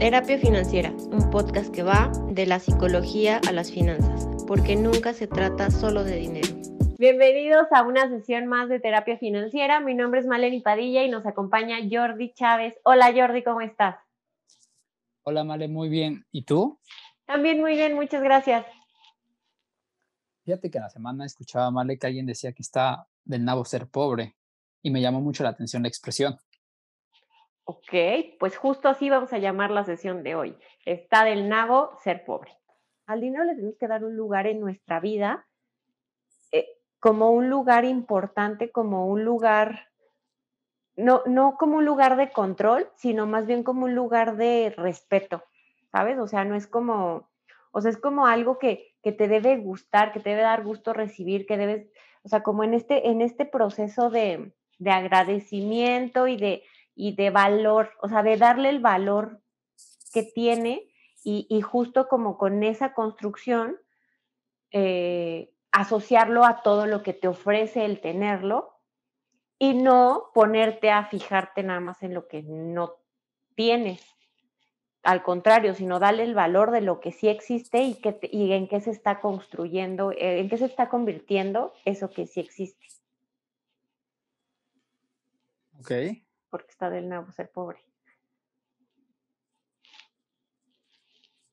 Terapia Financiera, un podcast que va de la psicología a las finanzas, porque nunca se trata solo de dinero. Bienvenidos a una sesión más de Terapia Financiera. Mi nombre es Maleni Padilla y nos acompaña Jordi Chávez. Hola Jordi, ¿cómo estás? Hola Male, muy bien. ¿Y tú? También muy bien, muchas gracias. Fíjate que en la semana escuchaba Male que alguien decía que está del nabo ser pobre y me llamó mucho la atención la expresión. Ok, pues justo así vamos a llamar la sesión de hoy. Está del nabo ser pobre. Al dinero le tenemos que dar un lugar en nuestra vida eh, como un lugar importante, como un lugar, no, no como un lugar de control, sino más bien como un lugar de respeto, ¿sabes? O sea, no es como, o sea, es como algo que, que te debe gustar, que te debe dar gusto recibir, que debes, o sea, como en este, en este proceso de, de agradecimiento y de, y de valor, o sea, de darle el valor que tiene y, justo como con esa construcción, eh, asociarlo a todo lo que te ofrece el tenerlo y no ponerte a fijarte nada más en lo que no tienes. Al contrario, sino darle el valor de lo que sí existe y, que y en qué se está construyendo, eh, en qué se está convirtiendo eso que sí existe. Ok porque está del nabo ser pobre.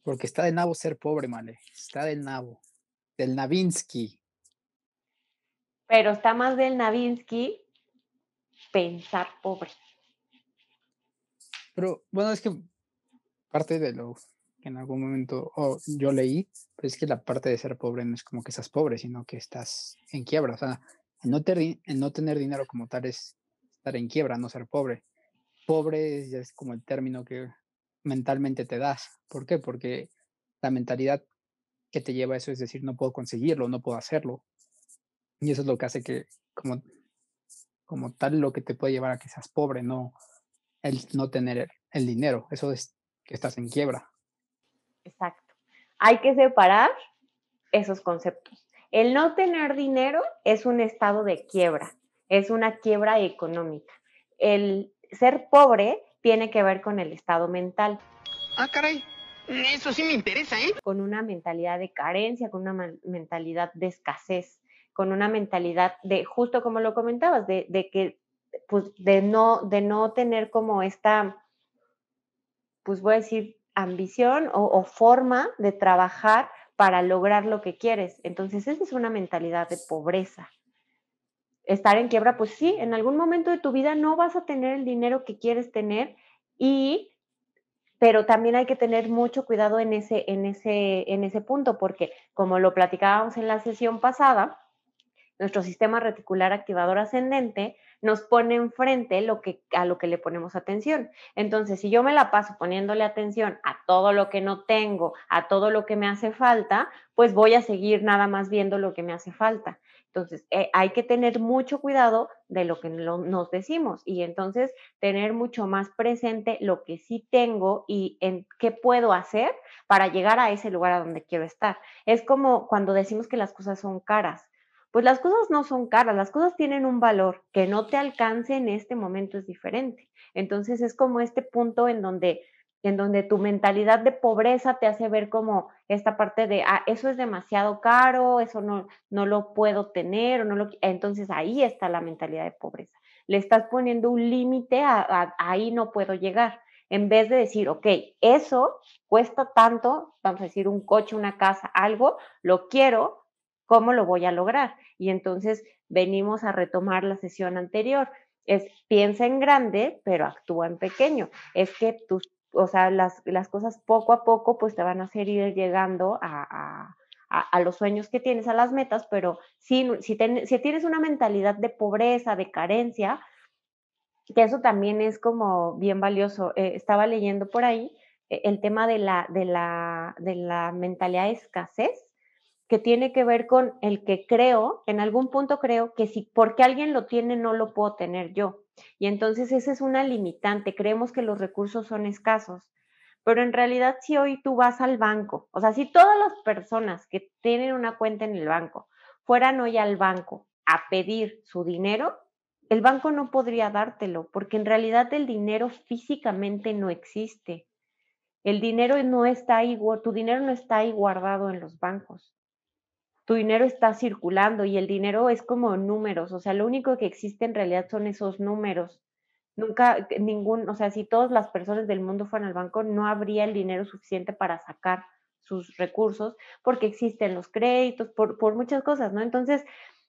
Porque está del nabo ser pobre, Male. Está del nabo. Del Navinsky. Pero está más del Navinsky pensar pobre. Pero bueno, es que parte de lo que en algún momento yo leí, pues es que la parte de ser pobre no es como que estás pobre, sino que estás en quiebra. O sea, no, el no tener dinero como tal es en quiebra, no ser pobre. Pobre es como el término que mentalmente te das. ¿Por qué? Porque la mentalidad que te lleva a eso es decir, no puedo conseguirlo, no puedo hacerlo. Y eso es lo que hace que, como, como tal, lo que te puede llevar a que seas pobre, no el no tener el dinero. Eso es que estás en quiebra. Exacto. Hay que separar esos conceptos. El no tener dinero es un estado de quiebra es una quiebra económica. El ser pobre tiene que ver con el estado mental. Ah, caray, eso sí me interesa, ¿eh? Con una mentalidad de carencia, con una mentalidad de escasez, con una mentalidad de, justo como lo comentabas, de, que, pues, de no, de no tener como esta, pues voy a decir, ambición o, o forma de trabajar para lograr lo que quieres. Entonces, esa es una mentalidad de pobreza estar en quiebra, pues sí, en algún momento de tu vida no vas a tener el dinero que quieres tener y pero también hay que tener mucho cuidado en ese, en ese, en ese punto, porque como lo platicábamos en la sesión pasada, nuestro sistema reticular activador ascendente nos pone enfrente lo que, a lo que le ponemos atención. Entonces, si yo me la paso poniéndole atención a todo lo que no tengo, a todo lo que me hace falta, pues voy a seguir nada más viendo lo que me hace falta. Entonces, eh, hay que tener mucho cuidado de lo que nos decimos y entonces tener mucho más presente lo que sí tengo y en qué puedo hacer para llegar a ese lugar a donde quiero estar. Es como cuando decimos que las cosas son caras pues las cosas no son caras, las cosas tienen un valor que no te alcance en este momento es diferente. Entonces es como este punto en donde en donde tu mentalidad de pobreza te hace ver como esta parte de, ah, eso es demasiado caro, eso no, no lo puedo tener, o no lo, entonces ahí está la mentalidad de pobreza. Le estás poniendo un límite a, ahí no puedo llegar, en vez de decir, ok, eso cuesta tanto, vamos a decir, un coche, una casa, algo, lo quiero, ¿Cómo lo voy a lograr? Y entonces venimos a retomar la sesión anterior. Es piensa en grande, pero actúa en pequeño. Es que tus, o sea, las, cosas poco a poco pues te van a hacer ir llegando a, los sueños que tienes, a las metas, pero si, si, tienes una mentalidad de pobreza, de carencia, que eso también es como bien valioso. Eh, estaba leyendo por ahí eh, el tema de la, de la, de la mentalidad de escasez que tiene que ver con el que creo, en algún punto creo que si porque alguien lo tiene no lo puedo tener yo. Y entonces esa es una limitante, creemos que los recursos son escasos, pero en realidad si hoy tú vas al banco, o sea, si todas las personas que tienen una cuenta en el banco fueran hoy al banco a pedir su dinero, el banco no podría dártelo, porque en realidad el dinero físicamente no existe. El dinero no está ahí, tu dinero no está ahí guardado en los bancos. Tu dinero está circulando y el dinero es como números, o sea, lo único que existe en realidad son esos números. Nunca, ningún, o sea, si todas las personas del mundo fueran al banco, no habría el dinero suficiente para sacar sus recursos, porque existen los créditos, por, por muchas cosas, ¿no? Entonces,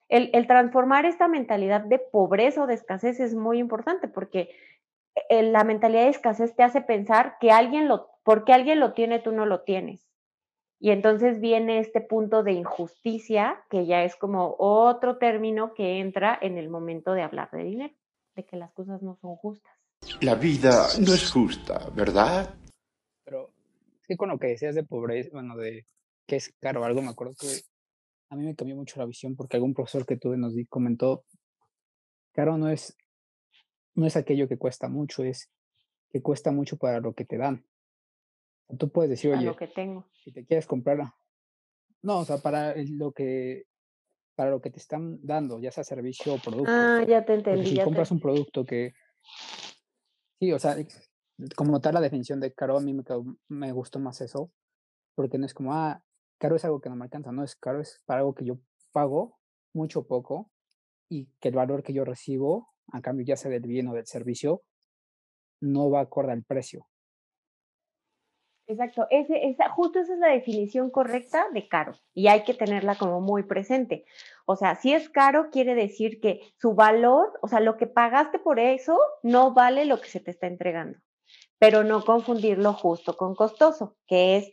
el, el, transformar esta mentalidad de pobreza o de escasez es muy importante, porque eh, la mentalidad de escasez te hace pensar que alguien lo, porque alguien lo tiene, tú no lo tienes. Y entonces viene este punto de injusticia, que ya es como otro término que entra en el momento de hablar de dinero, de que las cosas no son justas. La vida no es justa, ¿verdad? Pero es que con lo que decías de pobreza, bueno, de que es caro algo, me acuerdo que a mí me cambió mucho la visión porque algún profesor que tuve nos comentó, caro no es, no es aquello que cuesta mucho, es que cuesta mucho para lo que te dan. Tú puedes decir, oye, lo que tengo. si te quieres comprarla. No, o sea, para lo que para lo que te están dando, ya sea servicio o producto. Ah, ya te Porque entendí, si ya te compras un producto que sí, o sea, como tal la definición de caro, a mí me, me gustó más eso, porque no es como, ah, caro es algo que no me alcanza, no es caro, es para algo que yo pago mucho o poco y que el valor que yo recibo, a cambio ya sea del bien o del servicio, no va acorde al precio. Exacto, ese, esa, justo esa es la definición correcta de caro y hay que tenerla como muy presente. O sea, si es caro, quiere decir que su valor, o sea, lo que pagaste por eso no vale lo que se te está entregando, pero no confundirlo justo con costoso, que es,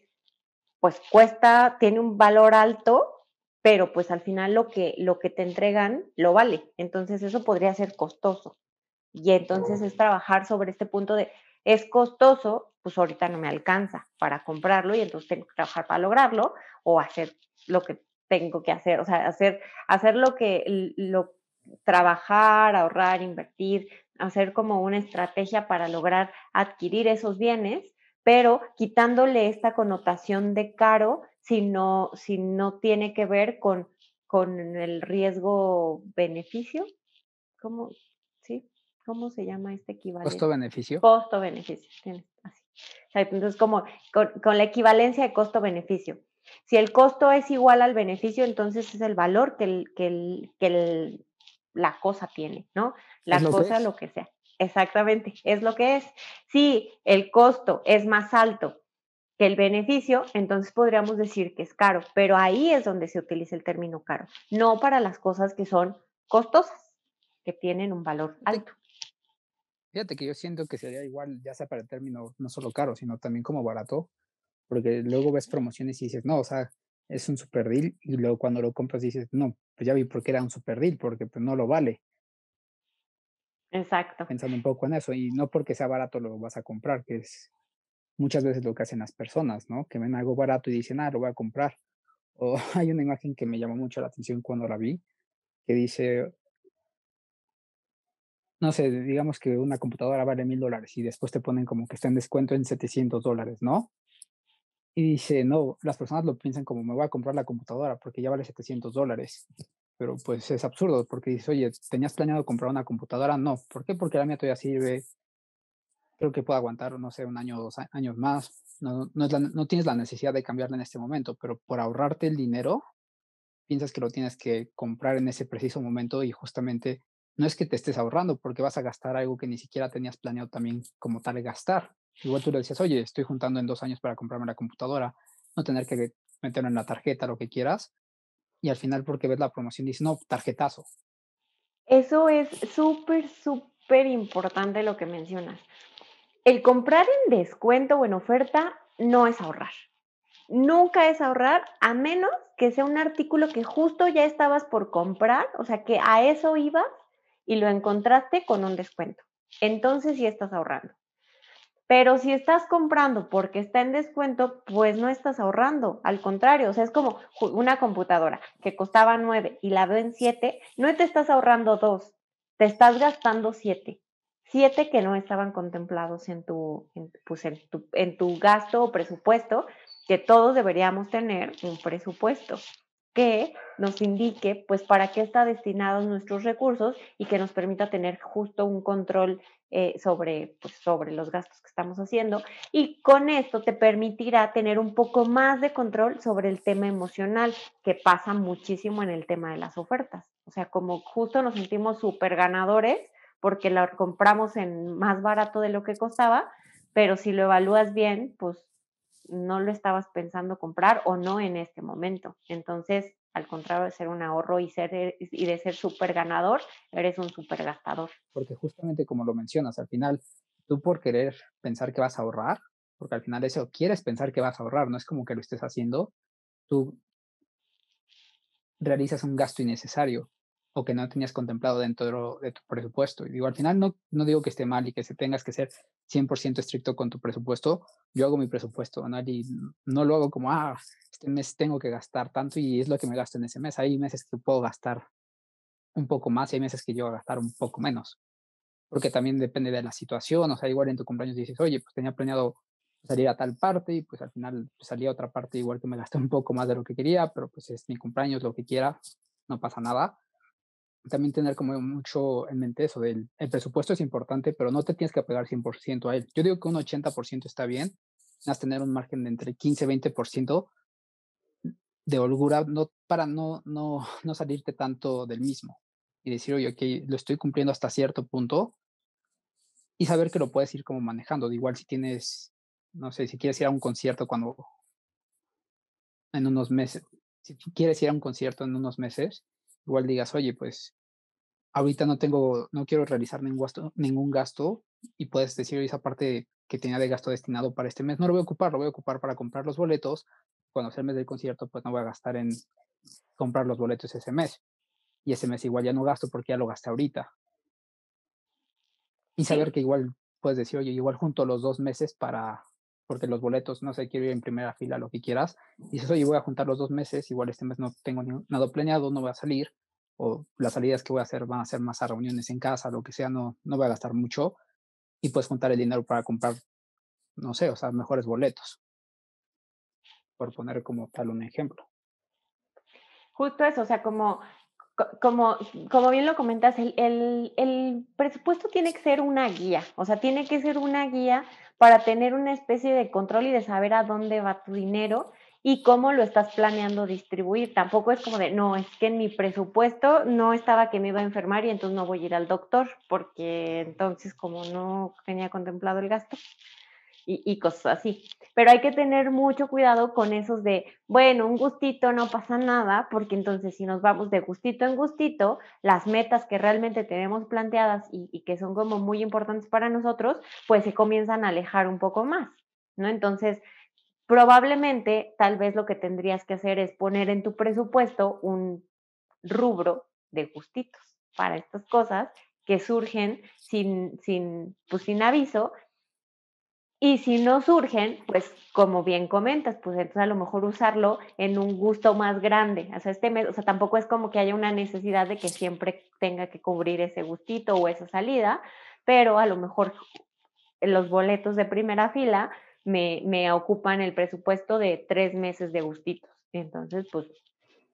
pues cuesta, tiene un valor alto, pero pues al final lo que, lo que te entregan lo vale. Entonces eso podría ser costoso. Y entonces es trabajar sobre este punto de, es costoso, pues ahorita no me alcanza para comprarlo y entonces tengo que trabajar para lograrlo o hacer lo que tengo que hacer, o sea, hacer, hacer lo que, lo, trabajar, ahorrar, invertir, hacer como una estrategia para lograr adquirir esos bienes, pero quitándole esta connotación de caro si no, si no tiene que ver con, con el riesgo-beneficio. ¿Cómo? ¿Sí? ¿Cómo se llama este equivalente? Costo-beneficio. Costo-beneficio, así. Entonces, como con, con la equivalencia de costo-beneficio. Si el costo es igual al beneficio, entonces es el valor que, el, que, el, que el, la cosa tiene, ¿no? La lo cosa, que lo que sea. Exactamente, es lo que es. Si el costo es más alto que el beneficio, entonces podríamos decir que es caro, pero ahí es donde se utiliza el término caro, no para las cosas que son costosas, que tienen un valor alto. Fíjate que yo siento que sería igual, ya sea para el término no solo caro, sino también como barato, porque luego ves promociones y dices, no, o sea, es un super deal, y luego cuando lo compras dices, no, pues ya vi por qué era un super deal, porque pues no lo vale. Exacto. Pensando un poco en eso, y no porque sea barato lo vas a comprar, que es muchas veces lo que hacen las personas, ¿no? Que ven algo barato y dicen, ah, lo voy a comprar. O hay una imagen que me llamó mucho la atención cuando la vi, que dice, no sé, digamos que una computadora vale mil dólares y después te ponen como que está en descuento en 700 dólares, ¿no? Y dice, no, las personas lo piensan como me voy a comprar la computadora porque ya vale 700 dólares. Pero pues es absurdo porque dices, oye, ¿tenías planeado comprar una computadora? No. ¿Por qué? Porque la mía todavía sirve. Creo que puede aguantar, no sé, un año o dos años más. No, no tienes la necesidad de cambiarla en este momento, pero por ahorrarte el dinero, piensas que lo tienes que comprar en ese preciso momento y justamente no es que te estés ahorrando porque vas a gastar algo que ni siquiera tenías planeado también como tal gastar. Igual tú le decías, oye, estoy juntando en dos años para comprarme la computadora, no tener que meterlo en la tarjeta, lo que quieras, y al final porque ves la promoción dices, no, tarjetazo. Eso es súper, súper importante lo que mencionas. El comprar en descuento o en oferta no es ahorrar. Nunca es ahorrar a menos que sea un artículo que justo ya estabas por comprar, o sea, que a eso ibas y lo encontraste con un descuento. Entonces sí estás ahorrando. Pero si estás comprando porque está en descuento, pues no estás ahorrando. Al contrario, o sea, es como una computadora que costaba 9 y la veo en 7, no te estás ahorrando 2, te estás gastando 7. 7 que no estaban contemplados en tu, pues en, tu, en tu gasto o presupuesto, que todos deberíamos tener un presupuesto que nos indique pues para qué está destinados nuestros recursos y que nos permita tener justo un control eh, sobre, pues, sobre los gastos que estamos haciendo y con esto te permitirá tener un poco más de control sobre el tema emocional que pasa muchísimo en el tema de las ofertas. O sea, como justo nos sentimos súper ganadores porque la compramos en más barato de lo que costaba, pero si lo evalúas bien, pues no lo estabas pensando comprar o no en este momento. Entonces, al contrario de ser un ahorro y, ser, eh, y de ser súper ganador, eres un súper gastador. Porque justamente como lo mencionas, al final, tú por querer pensar que vas a ahorrar, porque al final eso quieres pensar que vas a ahorrar, no es como que lo estés haciendo, tú realizas un gasto innecesario o que no tenías contemplado dentro de tu presupuesto. Y digo, al final no, no digo que esté mal y que se tengas que ser 100% estricto con tu presupuesto. Yo hago mi presupuesto, ¿no? Y no lo hago como, ah, este mes tengo que gastar tanto y es lo que me gasto en ese mes. Hay meses que puedo gastar un poco más y hay meses que yo a gastar un poco menos. Porque también depende de la situación. O sea, igual en tu cumpleaños dices, oye, pues tenía planeado salir a tal parte y pues al final pues, salía a otra parte igual que me gasté un poco más de lo que quería, pero pues es mi cumpleaños, lo que quiera, no pasa nada también tener como mucho en mente eso del el presupuesto es importante, pero no te tienes que apegar 100% a él. Yo digo que un 80% está bien, vas tener un margen de entre 15 y 20% de holgura no, para no, no, no salirte tanto del mismo y decir, oye, ok, lo estoy cumpliendo hasta cierto punto y saber que lo puedes ir como manejando. De igual si tienes, no sé, si quieres ir a un concierto cuando en unos meses, si quieres ir a un concierto en unos meses, igual digas, oye, pues ahorita no tengo, no quiero realizar ningún gasto, ningún gasto y puedes decir esa parte que tenía de gasto destinado para este mes, no lo voy a ocupar, lo voy a ocupar para comprar los boletos. Cuando sea el mes del concierto, pues no voy a gastar en comprar los boletos ese mes. Y ese mes igual ya no gasto porque ya lo gasté ahorita. Y saber que igual puedes decir, oye, igual junto los dos meses para, porque los boletos, no sé, quiero ir en primera fila, lo que quieras. Y dices, oye, voy a juntar los dos meses, igual este mes no tengo nada planeado, no voy a salir, o las salidas que voy a hacer van a ser más a reuniones en casa, lo que sea, no, no voy a gastar mucho. Y puedes juntar el dinero para comprar, no sé, o sea, mejores boletos. Por poner como tal un ejemplo. Justo eso, o sea, como como, como bien lo comentas, el, el, el, presupuesto tiene que ser una guía, o sea, tiene que ser una guía para tener una especie de control y de saber a dónde va tu dinero y cómo lo estás planeando distribuir. Tampoco es como de, no, es que en mi presupuesto no estaba que me iba a enfermar y entonces no voy a ir al doctor, porque entonces como no tenía contemplado el gasto y, cosas así. Pero hay que tener mucho cuidado con esos de, bueno, un gustito no pasa nada, porque entonces si nos vamos de gustito en gustito, las metas que realmente tenemos planteadas y, que son como muy importantes para nosotros, pues se comienzan a alejar un poco más, ¿no? Entonces, probablemente, tal vez lo que tendrías que hacer es poner en tu presupuesto un rubro de gustitos para estas cosas que surgen sin, sin, pues sin aviso y si no surgen, pues como bien comentas, pues entonces a lo mejor usarlo en un gusto más grande. O sea, este mes, o sea, tampoco es como que haya una necesidad de que siempre tenga que cubrir ese gustito o esa salida, pero a lo mejor los boletos de primera fila me, me ocupan el presupuesto de tres meses de gustitos. Entonces, pues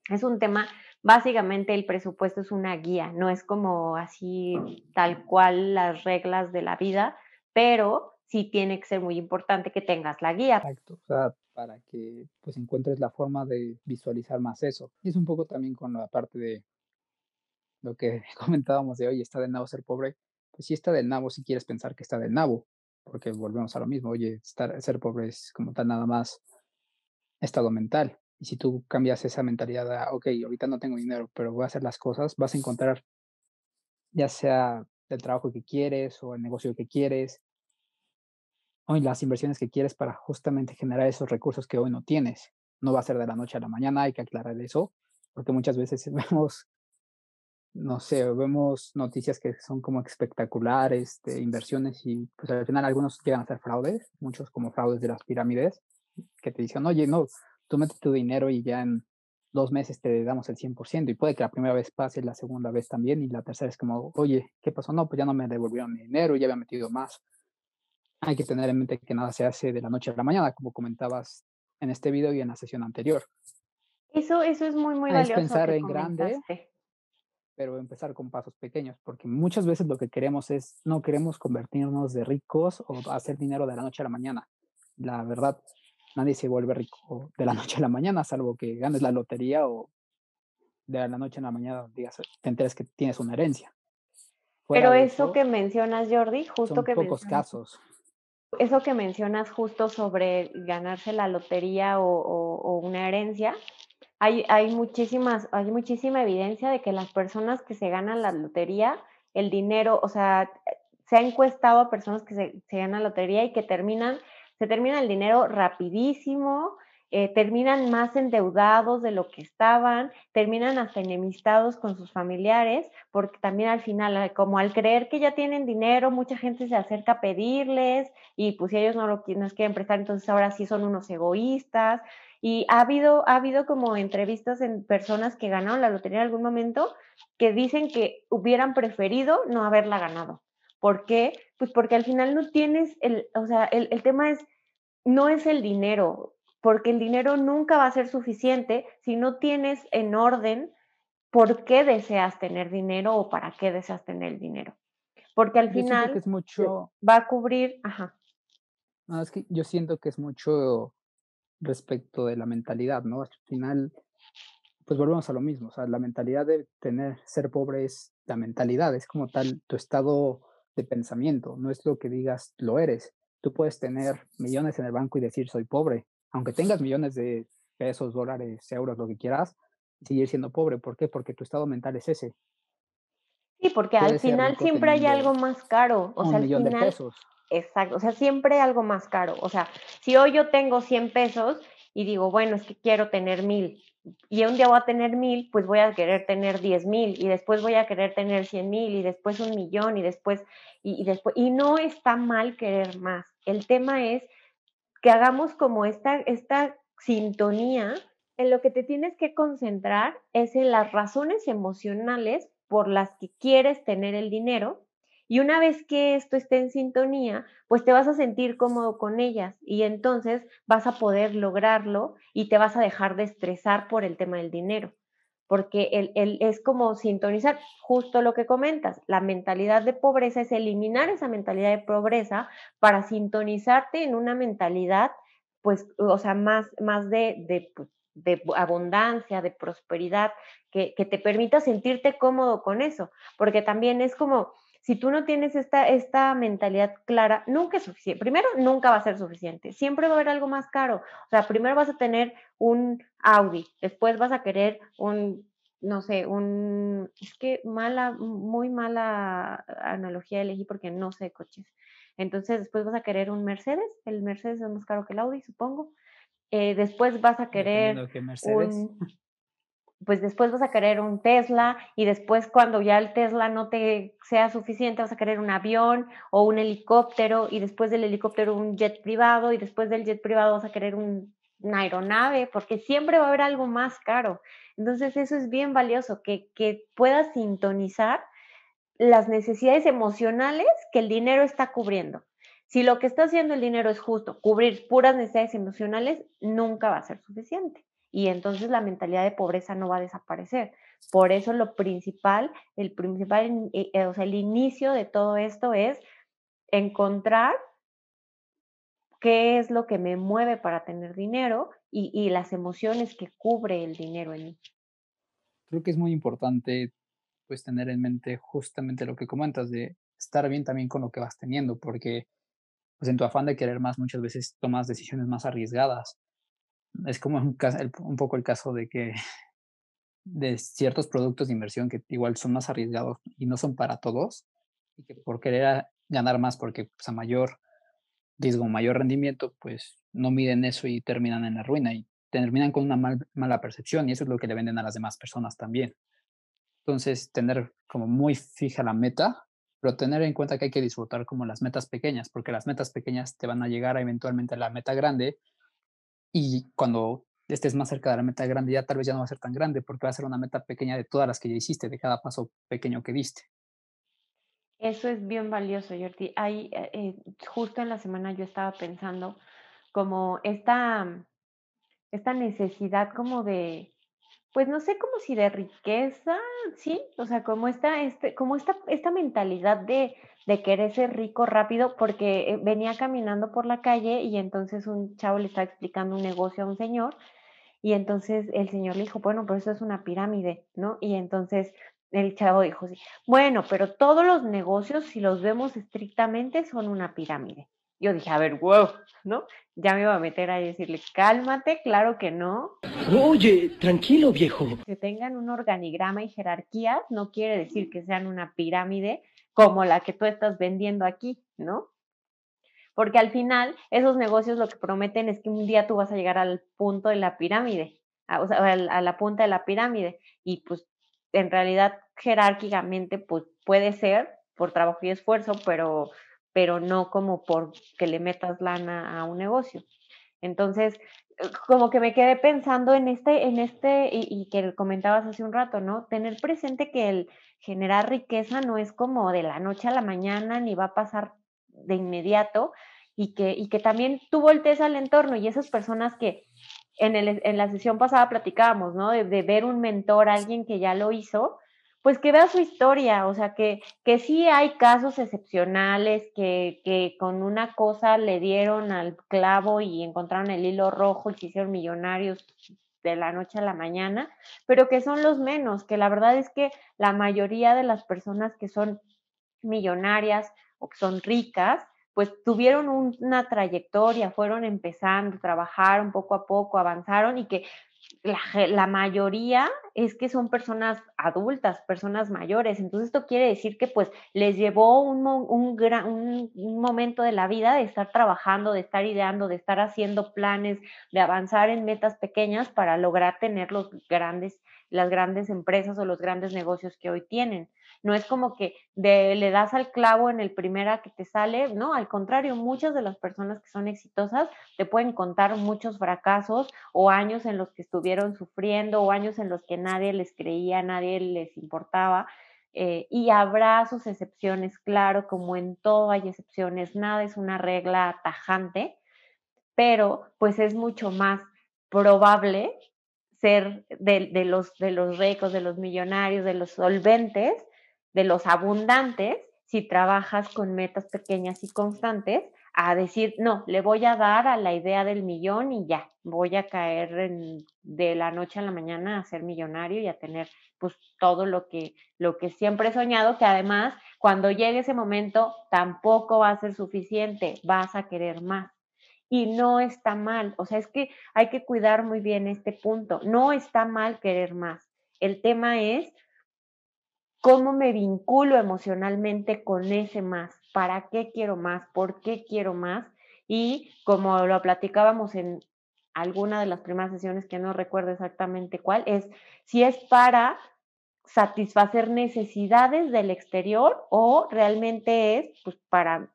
es un tema, básicamente el presupuesto es una guía, no es como así tal cual las reglas de la vida, pero sí tiene que ser muy importante que tengas la guía. Exacto, o sea, para que pues encuentres la forma de visualizar más eso. Y es un poco también con la parte de lo que comentábamos de, hoy está del nabo ser pobre. Pues sí está del nabo si quieres pensar que está del nabo, porque volvemos a lo mismo, oye, estar, ser pobre es como tal nada más estado mental. Y si tú cambias esa mentalidad a, ok, ahorita no tengo dinero, pero voy a hacer las cosas, vas a encontrar ya sea el trabajo que quieres o el negocio que quieres, hoy las inversiones que quieres para justamente generar esos recursos que hoy no tienes. No va a ser de la noche a la mañana, hay que aclarar eso, porque muchas veces vemos, no sé, vemos noticias que son como espectaculares de inversiones y pues al final algunos llegan a ser fraudes, muchos como fraudes de las pirámides, que te dicen, oye, no, tú metes tu dinero y ya en dos meses te damos el 100% y puede que la primera vez pase, la segunda vez también y la tercera es como, oye, ¿qué pasó? No, pues ya no me devolvieron mi dinero, ya había metido más hay que tener en mente que nada se hace de la noche a la mañana, como comentabas en este video y en la sesión anterior. Eso, eso es muy, muy valioso. Es pensar en grande, pero empezar con pasos pequeños, porque muchas veces lo que queremos es, no queremos convertirnos de ricos o hacer dinero de la noche a la mañana. La verdad, nadie se vuelve rico de la noche a la mañana, salvo que ganes la lotería o de la noche a la mañana digas, te enteres que tienes una herencia. Pero eso, que mencionas, Jordi, justo son que pocos casos. Eso que mencionas justo sobre ganarse la lotería o, una herencia, hay, hay, muchísimas, hay muchísima evidencia de que las personas que se ganan la lotería, el dinero, o sea, se ha encuestado a personas que se, se ganan la lotería y que terminan, se termina el dinero rapidísimo, eh, terminan más endeudados de lo que estaban, terminan hasta enemistados con sus familiares, porque también al final, como al creer que ya tienen dinero, mucha gente se acerca a pedirles y pues si ellos no lo quieren prestar, entonces ahora sí son unos egoístas. Y ha habido, ha habido como entrevistas en personas que ganaron la lotería en algún momento que dicen que hubieran preferido no haberla ganado. ¿Por qué? Pues porque al final no tienes el, o sea, el, el tema es, no es el dinero, porque el dinero nunca va a ser suficiente si no tienes en orden por qué deseas tener dinero o para qué deseas tener el dinero. Porque al final es mucho... va a cubrir, ajá. No, es que yo siento que es mucho respecto de la mentalidad, ¿no? Al final, pues volvemos a lo mismo, o sea, la mentalidad de tener, ser pobre es la mentalidad, es como tal tu estado de pensamiento, no es lo que digas, lo eres. Tú puedes tener millones en el banco y decir soy pobre, aunque tengas millones de pesos, dólares, euros, lo que quieras, seguir siendo pobre. ¿Por qué? Porque tu estado mental es ese. Sí, porque al final siempre hay algo más caro. O un sea, al millón final, de pesos. Exacto, o sea, siempre hay algo más caro. O sea, si hoy yo tengo 100 pesos y digo, bueno, es que quiero tener mil, y un día voy a tener mil, pues voy a querer tener diez mil, y después voy a querer tener cien mil, y después un millón, y después, y, y después, y no está mal querer más. El tema es que hagamos como esta, esta sintonía, en lo que te tienes que concentrar es en las razones emocionales por las que quieres tener el dinero. Y una vez que esto esté en sintonía, pues te vas a sentir cómodo con ellas y entonces vas a poder lograrlo y te vas a dejar de estresar por el tema del dinero porque el, es como sintonizar justo lo que comentas. La mentalidad de pobreza es eliminar esa mentalidad de pobreza para sintonizarte en una mentalidad, pues, o sea, más, más de, de, pues, de abundancia, de prosperidad, que, que te permita sentirte cómodo con eso, porque también es como, si tú no tienes esta, esta mentalidad clara, nunca es suficiente. Primero, nunca va a ser suficiente. Siempre va a haber algo más caro. O sea, primero vas a tener un Audi, después vas a querer un, no sé, un, es que mala, muy mala analogía elegí porque no sé coches. Entonces, después vas a querer un Mercedes. El Mercedes es más caro que el Audi, supongo. Eh, después vas a querer un, pues después vas a querer un Tesla y después cuando ya el Tesla no te sea suficiente vas a querer un avión o un helicóptero y después del helicóptero un jet privado y después del jet privado vas a querer un, una aeronave porque siempre va a haber algo más caro. Entonces eso es bien valioso, que, que puedas sintonizar las necesidades emocionales que el dinero está cubriendo. Si lo que está haciendo el dinero es justo cubrir puras necesidades emocionales, nunca va a ser suficiente y entonces la mentalidad de pobreza no va a desaparecer. Por eso lo principal, el principal, eh, eh, o sea, el inicio de todo esto es encontrar qué es lo que me mueve para tener dinero y, las emociones que cubre el dinero en mí. Creo que es muy importante pues tener en mente justamente lo que comentas de estar bien también con lo que vas teniendo, porque pues en tu afán de querer más muchas veces tomas decisiones más arriesgadas es como un, un poco el caso de que de ciertos productos de inversión que igual son más arriesgados y no son para todos, y que por querer ganar más, porque pues, a mayor riesgo, mayor rendimiento, pues no miden eso y terminan en la ruina y terminan con una mala percepción y eso es lo que le venden a las demás personas también. Entonces, tener como muy fija la meta, pero tener en cuenta que hay que disfrutar como las metas pequeñas, porque las metas pequeñas te van a llegar eventualmente a la meta grande y cuando estés más cerca de la meta grande, ya tal vez ya no va a ser tan grande porque va a ser una meta pequeña de todas las que ya hiciste, de cada paso pequeño que diste. Eso es bien valioso, Jordi. Ahí, eh, eh, justo en la semana yo estaba pensando como esta, esta necesidad como de, pues no sé como si de riqueza, sí, o sea, como esta, este, como esta, esta mentalidad de, de querer ser rico rápido, porque eh, venía caminando por la calle y entonces un chavo le estaba explicando un negocio a un señor y entonces el señor le dijo, bueno, pero eso es una pirámide, ¿no? Y entonces el chavo dijo, sí, bueno, pero todos los negocios, si los vemos estrictamente, son una pirámide. Yo dije, a ver, wow, ¿no? Ya me iba a meter a decirle, cálmate, claro que no. Oye, tranquilo, viejo. Que tengan un organigrama y jerarquías no quiere decir que sean una pirámide como la que tú estás vendiendo aquí, ¿no? Porque al final, esos negocios lo que prometen es que un día tú vas a llegar al punto de la pirámide, a, o sea, a la punta de la pirámide. Y pues en realidad jerárquicamente pues puede ser por trabajo y esfuerzo, pero, pero no como por que le metas lana a un negocio. Entonces, eh, como que me quedé pensando en este, en este, y, que comentabas hace un rato, ¿no? Tener presente que el generar riqueza no es como de la noche a la mañana, ni va a pasar de inmediato, y que, y que también tú voltees al entorno y esas personas que en, el, en la sesión pasada platicábamos, ¿no? De, ver un mentor, alguien que ya lo hizo, pues que vea su historia, o sea, que, que sí hay casos excepcionales que, que con una cosa le dieron al clavo y encontraron el hilo rojo y se hicieron millonarios de la noche a la mañana, pero que son los menos, que la verdad es que la mayoría de las personas que son millonarias o que son ricas, pues tuvieron un, una trayectoria, fueron empezando, trabajaron poco a poco, avanzaron y que la, la, mayoría es que son personas adultas, personas mayores. Entonces esto quiere decir que pues les llevó un, un, gran, un, un, momento de la vida de estar trabajando, de estar ideando, de estar haciendo planes, de avanzar en metas pequeñas para lograr tener los grandes, las grandes empresas o los grandes negocios que hoy tienen. No es como que de, le das al clavo en el primera que te sale, no, al contrario, muchas de las personas que son exitosas te pueden contar muchos fracasos o años en los que estuvieron sufriendo o años en los que nadie les creía, nadie les importaba. Eh, y habrá sus excepciones, claro, como en todo hay excepciones, nada es una regla tajante, pero pues es mucho más probable ser de, de, los, de los ricos, de los millonarios, de los solventes, de los abundantes si trabajas con metas pequeñas y constantes a decir, no, le voy a dar a la idea del millón y ya, voy a caer de la noche a la mañana a ser millonario y a tener pues todo lo que, lo que siempre he soñado, que además cuando llegue ese momento tampoco va a ser suficiente, vas a querer más. Y no está mal, o sea, es que hay que cuidar muy bien este punto, no está mal querer más. El tema es cómo me vinculo emocionalmente con ese más, para qué quiero más, por qué quiero más. Y como lo platicábamos en alguna de las primeras sesiones, que no recuerdo exactamente cuál, es si es para satisfacer necesidades del exterior o realmente es pues para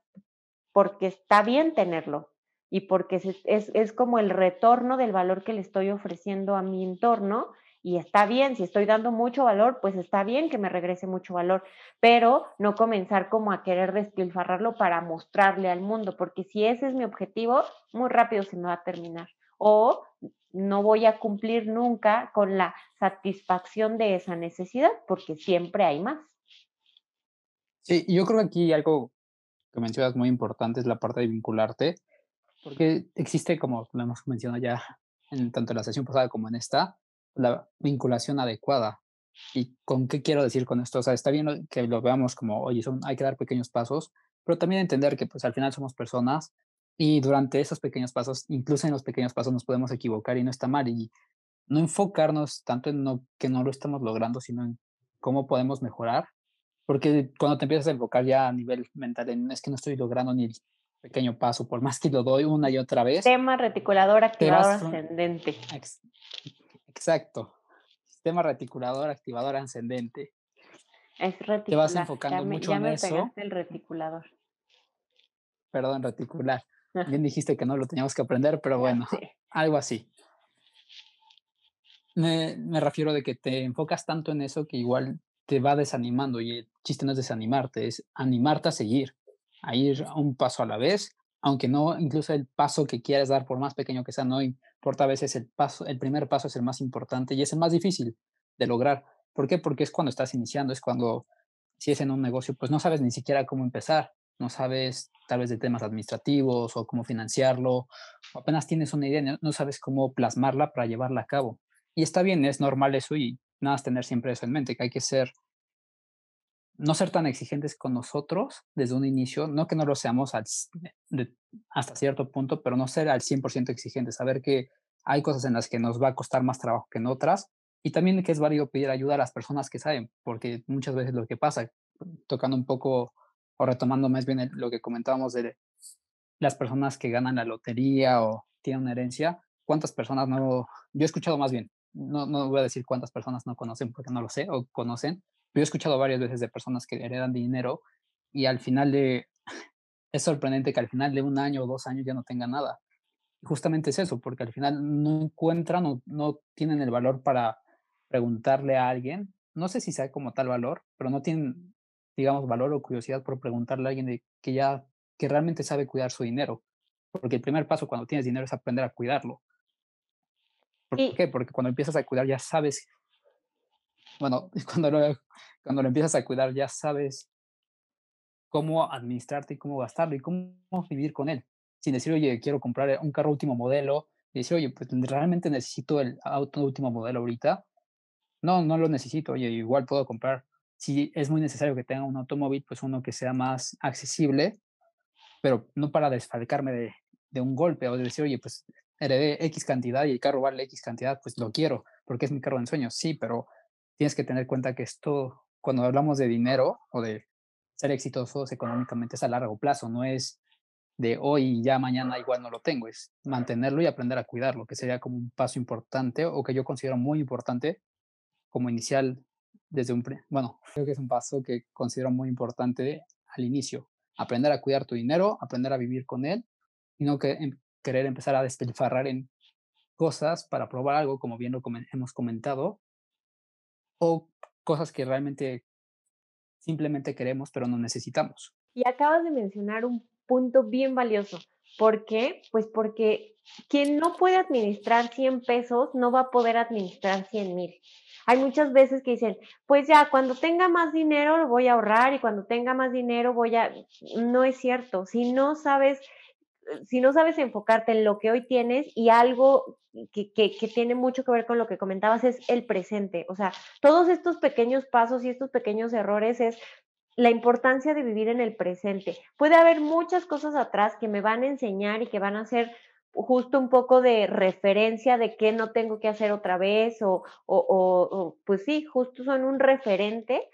porque está bien tenerlo y porque es, es, es como el retorno del valor que le estoy ofreciendo a mi entorno y está bien, si estoy dando mucho valor, pues está bien que me regrese mucho valor, pero no comenzar como a querer despilfarrarlo para mostrarle al mundo, porque si ese es mi objetivo, muy rápido se me va a terminar. O no voy a cumplir nunca con la satisfacción de esa necesidad, porque siempre hay más. Sí, yo creo que aquí algo que mencionas muy importante es la parte de vincularte, porque existe, como lo hemos mencionado ya en tanto en la sesión pasada como en esta, la vinculación adecuada. ¿Y con qué quiero decir con esto? O sea, está bien que lo veamos como, oye, son, hay que dar pequeños pasos, pero también entender que pues al final somos personas y durante esos pequeños pasos, incluso en los pequeños pasos nos podemos equivocar y no está mal. Y no enfocarnos tanto en no, que no lo estamos logrando, sino en cómo podemos mejorar. Porque cuando te empiezas a enfocar ya a nivel mental en es que no estoy logrando ni el pequeño paso, por más que lo doy una y otra vez. Tema reticulador activador ascendente. Exacto. Sistema reticulador, activador ascendente. Es reticular. Te vas enfocando ya me, mucho ya en me eso. pegaste el reticulador. Perdón, reticular. Bien dijiste que no lo teníamos que aprender, pero bueno, Sí. algo así. Me, me refiero de que te enfocas tanto en eso que igual te va desanimando y el chiste no es desanimarte, es animarte a seguir, a ir un paso a la vez aunque no, incluso el paso que quieres dar, por más pequeño que sea, no importa a veces el paso, el primer paso es el más importante y es el más difícil de lograr. ¿Por qué? Porque es cuando estás iniciando, es cuando, si es en un negocio, pues no sabes ni siquiera cómo empezar, no sabes tal vez de temas administrativos o cómo financiarlo, apenas tienes una idea, no sabes cómo plasmarla para llevarla a cabo. Y está bien, es normal eso y nada más tener siempre eso en mente, que hay que ser, no ser tan exigentes con nosotros desde un inicio, no que no lo seamos hasta cierto punto, pero no ser al 100% exigentes, saber que hay cosas en las que nos va a costar más trabajo que en otras y también que es válido pedir ayuda a las personas que saben, porque muchas veces lo que pasa, tocando un poco o retomando más bien lo que comentábamos de las personas que ganan la lotería o tienen una herencia, ¿cuántas personas no? Yo he escuchado más bien, no, no voy a decir cuántas personas no conocen porque no lo sé o conocen, pero he escuchado varias veces de personas que heredan dinero y al final de, es sorprendente que al final de un año o dos años ya no tengan nada. justamente es eso, porque al final no encuentran o no tienen el valor para preguntarle a alguien, no sé si sea como tal valor, pero no tienen, digamos, valor o curiosidad por preguntarle a alguien de que ya, que realmente sabe cuidar su dinero. Porque el primer paso cuando tienes dinero es aprender a cuidarlo. ¿Por qué? Porque cuando empiezas a cuidar ya sabes, bueno, cuando lo, cuando lo empiezas a cuidar ya sabes cómo administrarte y cómo gastarlo y cómo vivir con él. Sin decir, oye, quiero comprar un carro último modelo, y decir, oye, pues realmente necesito el auto último modelo ahorita. No, no lo necesito, oye, igual puedo comprar. Si es muy necesario que tenga un automóvil, pues uno que sea más accesible, pero no para desfalcarme de, de un golpe o de decir, oye, pues heredé X cantidad y el carro vale X cantidad, pues lo quiero, porque es mi carro de ensueño. Sí, pero tienes que tener cuenta que esto, cuando hablamos de dinero o de ser exitosos económicamente, es a largo plazo, no es de hoy y ya mañana igual no lo tengo, es mantenerlo y aprender a cuidarlo, que sería como un paso importante o que yo considero muy importante como inicial desde un, bueno, creo que es un paso que considero muy importante al inicio, aprender a cuidar tu dinero, aprender a vivir con él y no que em, querer empezar a despilfarrar en cosas para probar algo, como bien lo hemos comentado, o cosas que realmente simplemente queremos, pero no necesitamos. Y acabas de mencionar un punto bien valioso. ¿Por qué? Pues porque quien no puede administrar 100 pesos no va a poder administrar 100 mil. Hay muchas veces que dicen, pues ya, cuando tenga más dinero lo voy a ahorrar y cuando tenga más dinero voy a... No es cierto. Si no sabes si no sabes enfocarte en lo que hoy tienes y algo que, tiene mucho que ver con lo que comentabas es el presente. O sea, todos estos pequeños pasos y estos pequeños errores es la importancia de vivir en el presente. Puede haber muchas cosas atrás que me van a enseñar y que van a ser justo un poco de referencia de qué no tengo que hacer otra vez o, o pues sí, justo son un referente,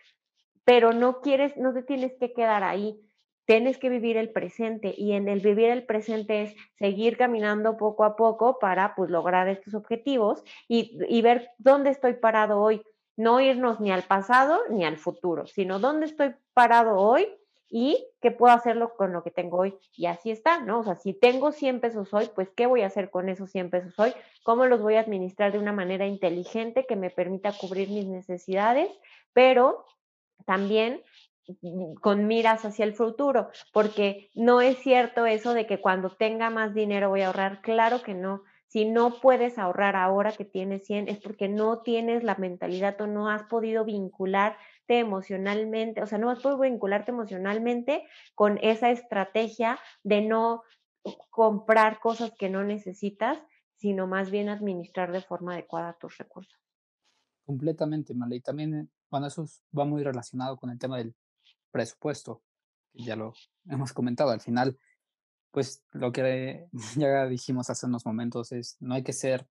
pero no quieres, no te tienes que quedar ahí tienes que vivir el presente y en el vivir el presente es seguir caminando poco a poco para pues lograr estos objetivos y, y, ver dónde estoy parado hoy, no irnos ni al pasado ni al futuro, sino dónde estoy parado hoy y qué puedo hacerlo con lo que tengo hoy. Y así está, ¿no? O sea, si tengo 100 pesos hoy, pues ¿qué voy a hacer con esos 100 pesos hoy? ¿Cómo los voy a administrar de una manera inteligente que me permita cubrir mis necesidades? Pero también con miras hacia el futuro, porque no es cierto eso de que cuando tenga más dinero voy a ahorrar, claro que no. Si no puedes ahorrar ahora que tienes 100 es porque no tienes la mentalidad o no has podido vincularte emocionalmente, o sea, no has podido vincularte emocionalmente con esa estrategia de no comprar cosas que no necesitas, sino más bien administrar de forma adecuada tus recursos. Completamente, Male. Y también, bueno, eso va muy relacionado con el tema del presupuesto, ya lo hemos comentado, al final, pues lo que ya dijimos hace unos momentos es, no hay que ser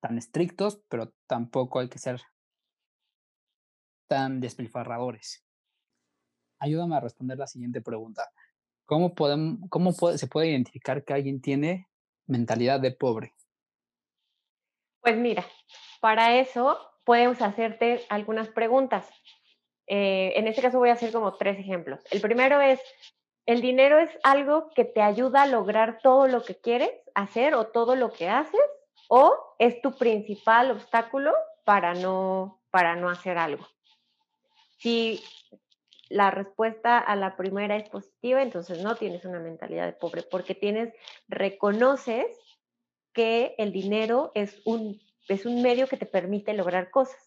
tan estrictos, pero tampoco hay que ser tan despilfarradores. Ayúdame a responder la siguiente pregunta. ¿Cómo, podemos, cómo se puede identificar que alguien tiene mentalidad de pobre? Pues mira, para eso puedes hacerte algunas preguntas. Eh, en este caso voy a hacer como tres ejemplos. El primero es, el dinero es algo que te ayuda a lograr todo lo que quieres hacer o todo lo que haces o es tu principal obstáculo para no, para no hacer algo. Si la respuesta a la primera es positiva, entonces no tienes una mentalidad de pobre, porque tienes, reconoces que el dinero es un, es un medio que te permite lograr cosas.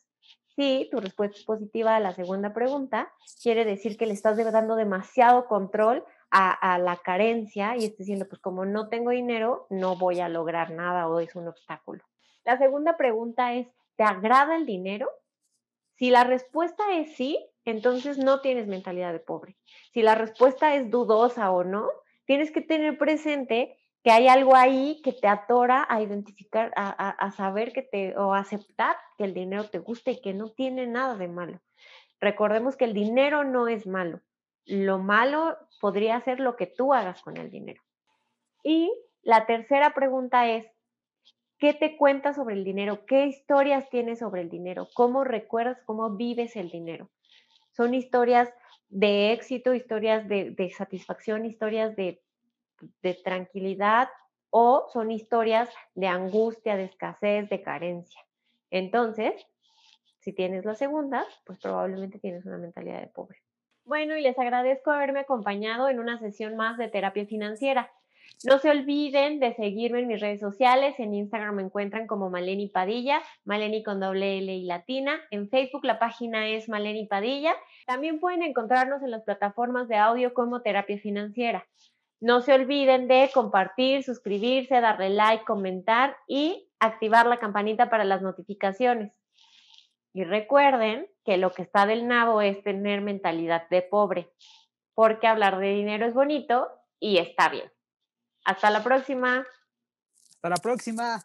Si tu respuesta es positiva a la segunda pregunta, quiere decir que le estás dando demasiado control a, la carencia y estás diciendo, pues como no tengo dinero, no voy a lograr nada o es un obstáculo. La segunda pregunta es, ¿te agrada el dinero? Si la respuesta es sí, entonces no tienes mentalidad de pobre. Si la respuesta es dudosa o no, tienes que tener presente hay algo ahí que te atora a identificar, a, saber que te, o aceptar que el dinero te gusta y que no tiene nada de malo. Recordemos que el dinero no es malo. Lo malo podría ser lo que tú hagas con el dinero. Y la tercera pregunta es, ¿qué te cuentas sobre el dinero? ¿Qué historias tienes sobre el dinero? ¿Cómo recuerdas, cómo vives el dinero? Son historias de éxito, historias de, satisfacción, historias de, de tranquilidad o son historias de angustia, de escasez, de carencia. Entonces, si tienes la segunda, pues probablemente tienes una mentalidad de pobre. Bueno, y les agradezco haberme acompañado en una sesión más de terapia financiera. No se olviden de seguirme en mis redes sociales. En Instagram me encuentran como Maleni Padilla, Maleni con doble L y latina. En Facebook la página es Maleni Padilla. También pueden encontrarnos en las plataformas de audio como Terapia Financiera. No se olviden de compartir, suscribirse, darle like, comentar y activar la campanita para las notificaciones. Y recuerden que lo que está del nabo es tener mentalidad de pobre, porque hablar de dinero es bonito y está bien. Hasta la próxima. Hasta la próxima.